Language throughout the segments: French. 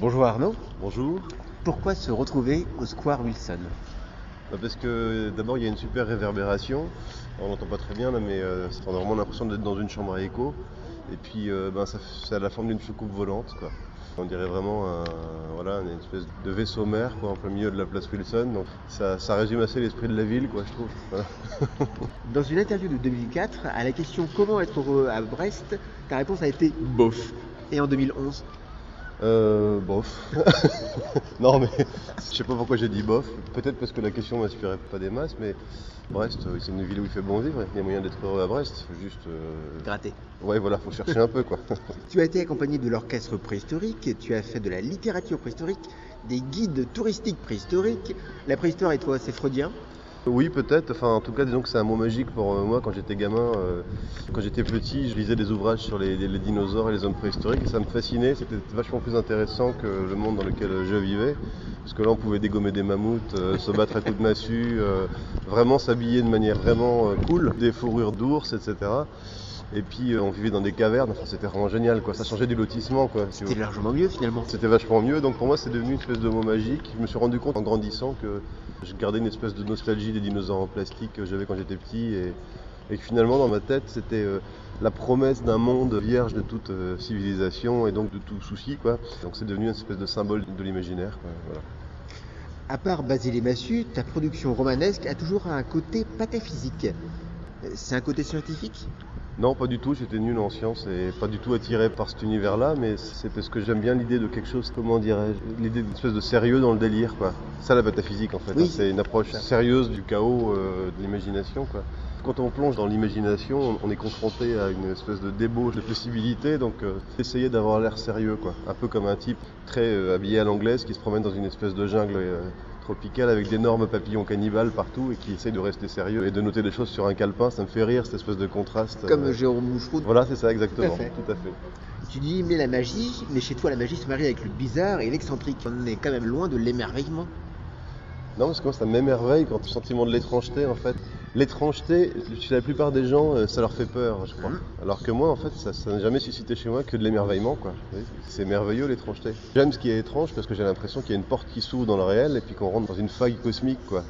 Bonjour Arnaud. Bonjour. Pourquoi se retrouver au Square Wilson? Bah, Parce que d'abord il y a une super réverbération. On n'entend pas très bien là, mais euh, on a vraiment l'impression d'être dans une chambre à écho. Et puis euh, ben, ça, à la forme d'une soucoupe volante. Quoi. On dirait vraiment un- voilà, une espèce de vaisseau mère quoi, en plein milieu de la place Wilson. Donc ça, ça résume assez l'esprit de la ville, quoi, je trouve. Voilà. Dans une interview de 2004, à la question comment être heureux à Brest, ta réponse a été bof. Et en 2011 Euh, bof. non mais je sais pas pourquoi j'ai dit bof. Peut-être parce que la question m'inspirait pas des masses, mais Brest, euh, c'est une ville où il fait bon vivre. Il y a moyen d'être heureux à Brest. Juste, euh, Gratté. ouais, voilà, faut chercher un peu quoi. Tu as été accompagné de l'orchestre préhistorique, tu as fait de la littérature préhistorique, des guides touristiques préhistoriques. La préhistoire et toi, c'est freudien? Oui, peut-être. Enfin, en tout cas, disons que c'est un mot magique pour euh, moi quand j'étais gamin. euh, quand j'étais petit, je lisais des ouvrages sur les, dinosaures et les hommes préhistoriques et ça me fascinait. C'était vachement plus intéressant que le monde dans lequel je vivais. Parce que là, on pouvait dégommer des mammouths, euh, se battre à coups de massue, euh, vraiment s'habiller de manière vraiment euh, cool, des fourrures d'ours, etc. Et puis, euh, on vivait dans des cavernes. Enfin, c'était vraiment génial, quoi. Ça changeait du lotissement, quoi. C'était largement mieux finalement. c'était vachement mieux, donc pour moi c'est devenu une espèce de mot magique. Je me suis rendu compte en grandissant que je gardais une espèce de nostalgie des dinosaures en plastique que j'avais quand j'étais petit et, et que finalement dans ma tête c'était euh, la promesse d'un monde vierge de toute euh, civilisation et donc de tout souci quoi. Donc c'est devenu une espèce de symbole de l'imaginaire. voilà. À part Basile et Massu, ta production romanesque a toujours un côté pataphysique. C'est un côté scientifique? Non, pas du tout. J'étais nul en sciences et pas du tout attiré par cet univers-là, mais c'est parce que j'aime bien l'idée de quelque chose, comment dirais-je, l'idée d'une espèce de sérieux dans le délire, quoi. Ça, la métaphysique, en fait. Oui. hein. C'est une approche sérieuse du chaos, euh, de l'imagination, quoi. Quand on plonge dans l'imagination, on- on est confronté à une espèce de débauche de possibilités, donc euh, essayer d'avoir l'air sérieux, quoi. Un peu comme un type très euh, habillé à l'anglaise qui se promène dans une espèce de jungle tropicale avec d'énormes papillons cannibales partout et qui essaye de rester sérieux et de noter des choses sur un calepin. Ça me fait rire, cette espèce de contraste. Comme euh, Jérôme voilà, c'est ça, exactement. Tout à fait. Tout à fait. Tu dis mais la magie, mais chez toi la magie se marie avec le bizarre et l'excentrique. On est quand même loin de l'émerveillement. Non, parce que moi, ça m'émerveille quand le sentiment de l'étrangeté, en fait. L'étrangeté, chez la plupart des gens, euh, ça leur fait peur, je crois. Alors que moi, en fait, ça n'a jamais suscité chez moi que de l'émerveillement, quoi. C'est merveilleux, l'étrangeté. J'aime ce qui est étrange parce que j'ai l'impression qu'il y a une porte qui s'ouvre dans le réel et puis qu'on rentre dans une faille cosmique, quoi.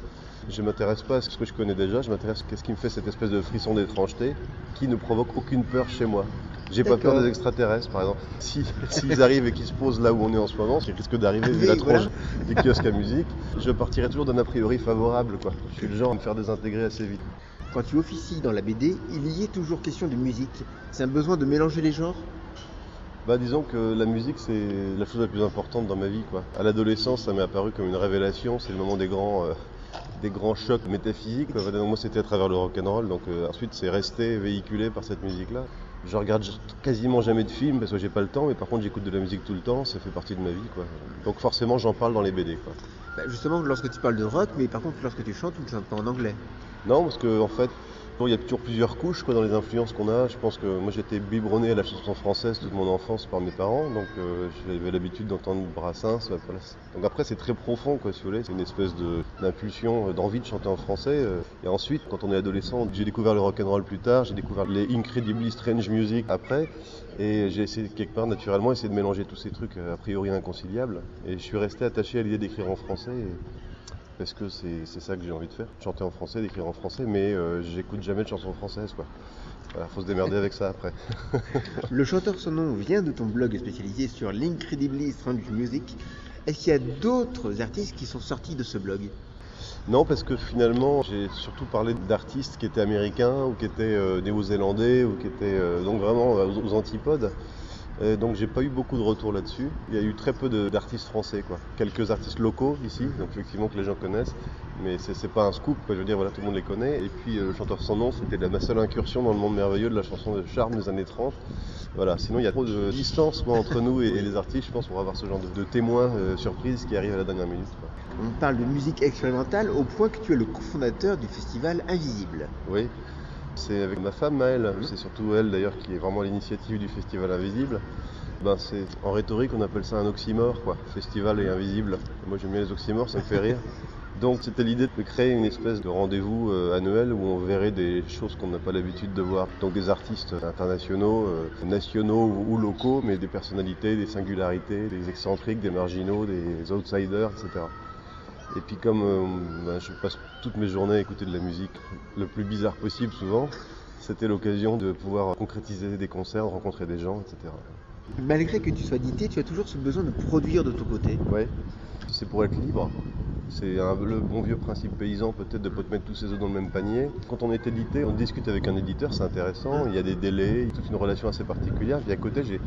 Je m'intéresse pas à ce que je connais déjà, je m'intéresse à ce qui me fait cette espèce de frisson d'étrangeté qui ne provoque aucune peur chez moi. J'ai pas peur des extraterrestres, par exemple. Si- S'ils arrivent et qu'ils se posent là où on est en ce moment, qui risque d'arriver vu Oui, la voilà. tronche des kiosques à musique, je partirai toujours d'un a priori favorable. Quoi. Je suis le genre à me faire désintégrer assez vite. Quand tu officies dans la BD, il y est toujours question de musique. C'est un besoin de mélanger les genres? Bah, disons que la musique, c'est la chose la plus importante dans ma vie. Quoi. À l'adolescence, ça m'est apparu comme une révélation. C'est le moment des grands, euh, des grands chocs métaphysiques. quoi. Donc, moi, c'était à travers le rock'n'roll. Donc euh, ensuite, c'est resté véhiculé par cette musique-là. Je regarde quasiment jamais de films parce que j'ai pas le temps, mais par contre, j'écoute de la musique tout le temps. Ça fait partie de ma vie. Quoi. Donc forcément, j'en parle dans les BD. Quoi. Bah, Justement, lorsque tu parles de rock, mais par contre, lorsque tu chantes, tu le chantes pas en anglais. Non, parce que en fait, il y a toujours plusieurs couches dans les influences qu'on a. Je pense que moi j'étais biberonné à la chanson française toute mon enfance par mes parents, donc euh, j'avais l'habitude d'entendre Brassens. Donc après c'est très profond, si vous voulez. C'est une espèce d'impulsion, euh, d'envie de chanter en français. euh. Et ensuite, quand on est adolescent, j'ai découvert le rock'n'roll plus tard, j'ai découvert les Incredibly Strange Music après, et j'ai essayé quelque part naturellement essayer de mélanger tous ces trucs a priori inconciliables. Et je suis resté attaché à l'idée d'écrire en français. Parce que c'est ça que j'ai envie de faire, chanter en français, d'écrire en français, mais euh, j'écoute jamais de chansons françaises quoi. Voilà, faut se démerder avec ça après. Le chanteur son nom vient de ton blog spécialisé sur l'Incredibly Strange Music. Est-ce qu'il y a d'autres artistes qui sont sortis de ce blog? Non, parce que finalement, j'ai surtout parlé d'artistes qui étaient américains ou qui étaient euh, néo-zélandais ou qui étaient euh, donc vraiment aux antipodes. Donc j'ai pas eu beaucoup de retours là-dessus. Il y a eu très peu d'artistes français, quoi. Quelques artistes locaux ici, donc effectivement que les gens connaissent, mais c'est pas un scoop, quoi. Je veux dire, voilà, tout le monde les connaît. Et puis euh, le chanteur sans nom, c'était la- ma seule incursion dans le monde merveilleux de la chanson de charme des années 30. Voilà, sinon il y a trop de distance moi, entre nous et, et les artistes, je pense, pour avoir ce genre de, de témoins euh, surprises qui arrivent à la dernière minute. quoi. On parle de musique expérimentale au point que tu es le cofondateur du festival Invisible. Oui, c'est avec ma femme Maëlle, Mhm. c'est surtout elle d'ailleurs qui est vraiment l'initiative du Festival Invisible. Ben, c'est, en rhétorique on appelle ça un oxymore, quoi. Festival et invisible. Moi j'aime bien les oxymores, ça me fait rire. Donc c'était l'idée de créer une espèce de rendez-vous euh, annuel où on verrait des choses qu'on n'a pas l'habitude de voir. Donc des artistes internationaux, euh, nationaux ou locaux, mais des personnalités, des singularités, des excentriques, des marginaux, des outsiders, etc. Et puis comme euh, ben, je passe toutes mes journées à écouter de la musique le plus bizarre possible souvent, c'était l'occasion de pouvoir concrétiser des concerts, de rencontrer des gens, etc. Malgré que tu sois dité, tu as toujours ce besoin de produire de ton côté. Ouais, c'est pour être libre. C'est le bon vieux principe paysan peut-être de ne pas te mettre tous ses œufs dans le même panier. Quand on est édité, on discute avec un éditeur, c'est intéressant, il y a des délais, toute une relation assez particulière. Puis à côté, j'ai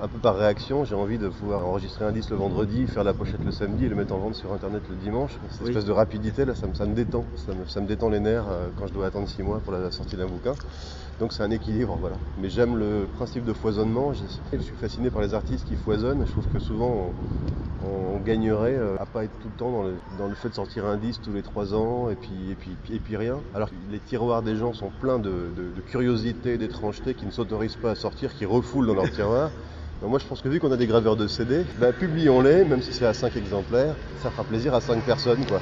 un peu par réaction, j'ai envie de pouvoir enregistrer un disque le vendredi, faire la pochette le samedi et le mettre en vente sur internet le dimanche. Cette Oui. espèce de rapidité là, ça me, ça me détend, ça me, ça me détend les nerfs euh, quand je dois attendre six mois pour la sortie d'un bouquin. Donc c'est un équilibre, voilà. Mais j'aime le principe de foisonnement. Je, suis fasciné par les artistes qui foisonnent. Je trouve que souvent on, gagnerait euh, à pas être tout le temps dans le, fait de sortir un disque tous les trois ans et puis, et puis, et puis rien. Alors les tiroirs des gens sont pleins de, de, de curiosités, d'étrangetés qui ne s'autorisent pas à sortir, qui refoulent dans leurs tiroirs. Donc moi je pense que vu qu'on a des graveurs de CD, bah, publions-les, même si c'est à 5 exemplaires, ça fera plaisir à 5 personnes quoi.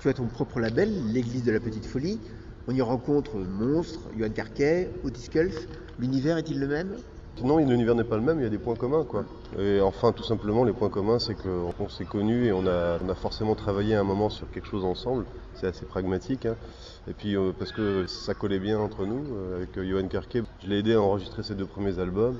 Tu as ton propre label, l'Église de la Petite Folie. On y rencontre Monstre, Johan Carquet, Otis Kulf. L'univers est-il le même? Non, l'univers n'est pas le même, il y a des points communs quoi. Et enfin tout simplement les points communs c'est qu'on s'est connus et on a, forcément travaillé un moment sur quelque chose ensemble. C'est assez pragmatique. hein. Et puis euh, parce que ça collait bien entre nous, euh, avec Johan Carquet, je l'ai aidé à enregistrer ses deux premiers albums.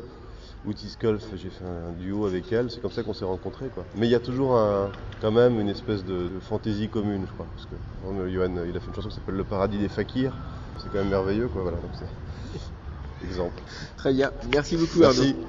Outis Kulf, j'ai fait un duo avec elle, c'est comme ça qu'on s'est rencontrés quoi. Mais il y a toujours un, quand même une espèce de, de fantaisie commune je crois. Parce que euh, Johan il a fait une chanson qui s'appelle Le paradis des fakirs. C'est quand même merveilleux quoi, voilà. Donc c'est exemple. Très bien. Merci beaucoup Arnaud.